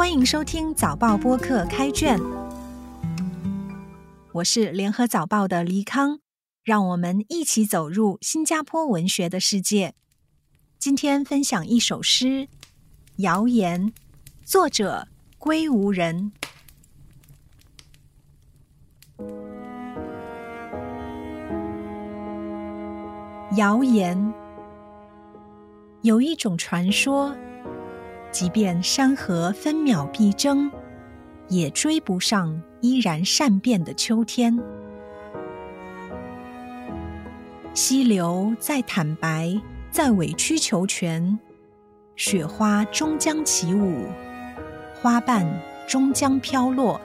欢迎收听早报播客开卷，我是联合早报的黎康，让我们一起走入新加坡文学的世界。今天分享一首诗《谣言》，作者归无人。谣言有一种传说。即便山河分秒必争，也追不上依然善变的秋天。溪流再坦白，再委曲求全，雪花终将起舞，花瓣终将飘落。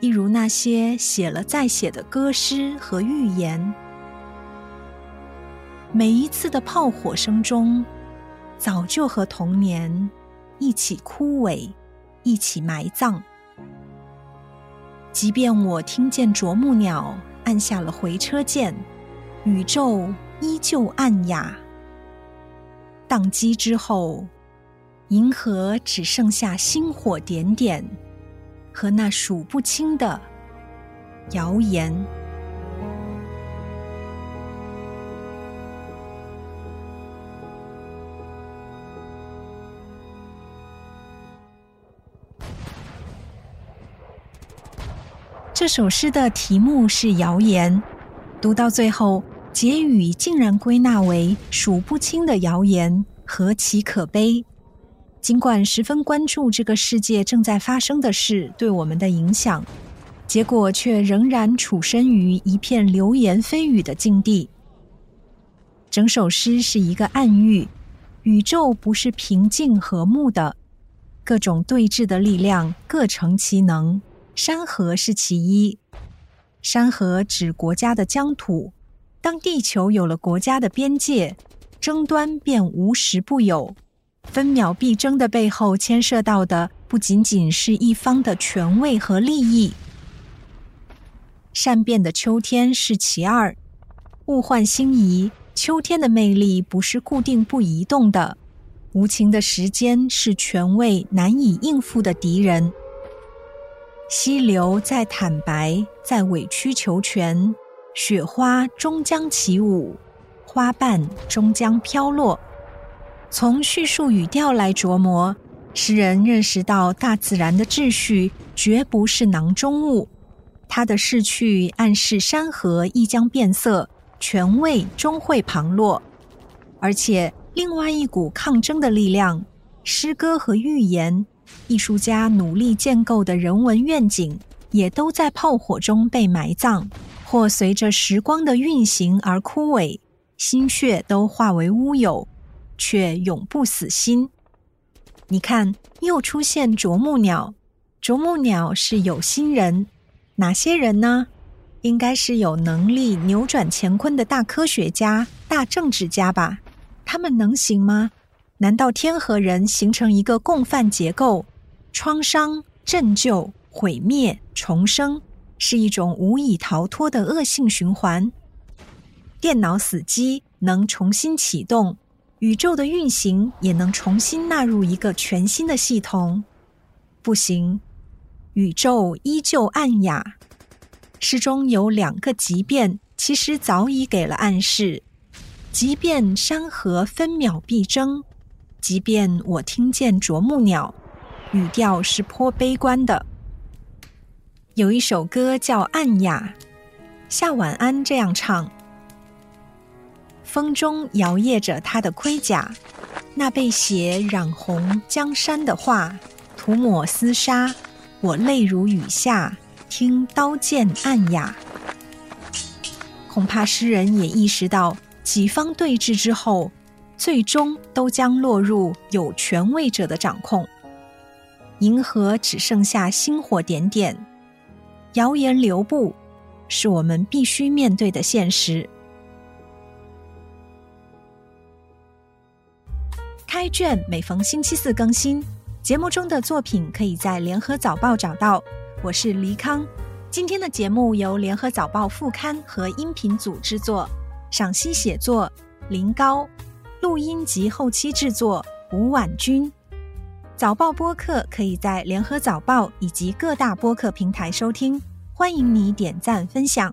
一如那些写了再写的歌诗和寓言。每一次的炮火声中，早就和童年。一起枯萎，一起埋葬。即便我听见啄木鸟按下了回车键，宇宙依旧暗哑。宕机之后，银河只剩下星火点点和那数不清的谣言。这首诗的题目是谣言，读到最后，结语竟然归纳为数不清的谣言，何其可悲！尽管十分关注这个世界正在发生的事对我们的影响，结果却仍然处身于一片流言蜚语的境地。整首诗是一个暗喻：宇宙不是平静和睦的，各种对峙的力量各成其能。山河是其一，山河指国家的疆土。当地球有了国家的边界，争端便无时不有。分秒必争的背后，牵涉到的不仅仅是一方的权位和利益。善变的秋天是其二，物换星移，秋天的魅力不是固定不移动的。无情的时间是权位难以应付的敌人。溪流在坦白，在委曲求全，雪花终将起舞，花瓣终将飘落。从叙述语调来琢磨，诗人认识到大自然的秩序绝不是囊中物，它的逝去暗示山河亦将变色，权位终会旁落。而且，另外一股抗争的力量，诗歌和寓言。艺术家努力建构的人文愿景，也都在炮火中被埋葬，或随着时光的运行而枯萎，心血都化为乌有，却永不死心。你看，又出现啄木鸟。啄木鸟是有心人，哪些人呢？应该是有能力扭转乾坤的大科学家、大政治家吧？他们能行吗？难道天和人形成一个共犯结构？创伤、拯救、毁灭、重生，是一种无以逃脱的恶性循环。电脑死机能重新启动，宇宙的运行也能重新纳入一个全新的系统。不行，宇宙依旧暗哑。诗中有两个即便，其实早已给了暗示：即便山河分秒必争。即便我听见啄木鸟，语调是颇悲观的。有一首歌叫《暗哑》，夏晚安这样唱：风中摇曳着他的盔甲，那被血染红江山的画，涂抹厮杀，我泪如雨下，听刀剑暗哑。恐怕诗人也意识到，几方对峙之后。最终都将落入有权位者的掌控。银河只剩下星火点点，谣言流布，是我们必须面对的现实。开卷每逢星期四更新，节目中的作品可以在联合早报找到。我是黎康，今天的节目由联合早报副刊和音频组制作，赏析写作林高。录音及后期制作吴婉君。早报播客可以在联合早报以及各大播客平台收听，欢迎你点赞分享。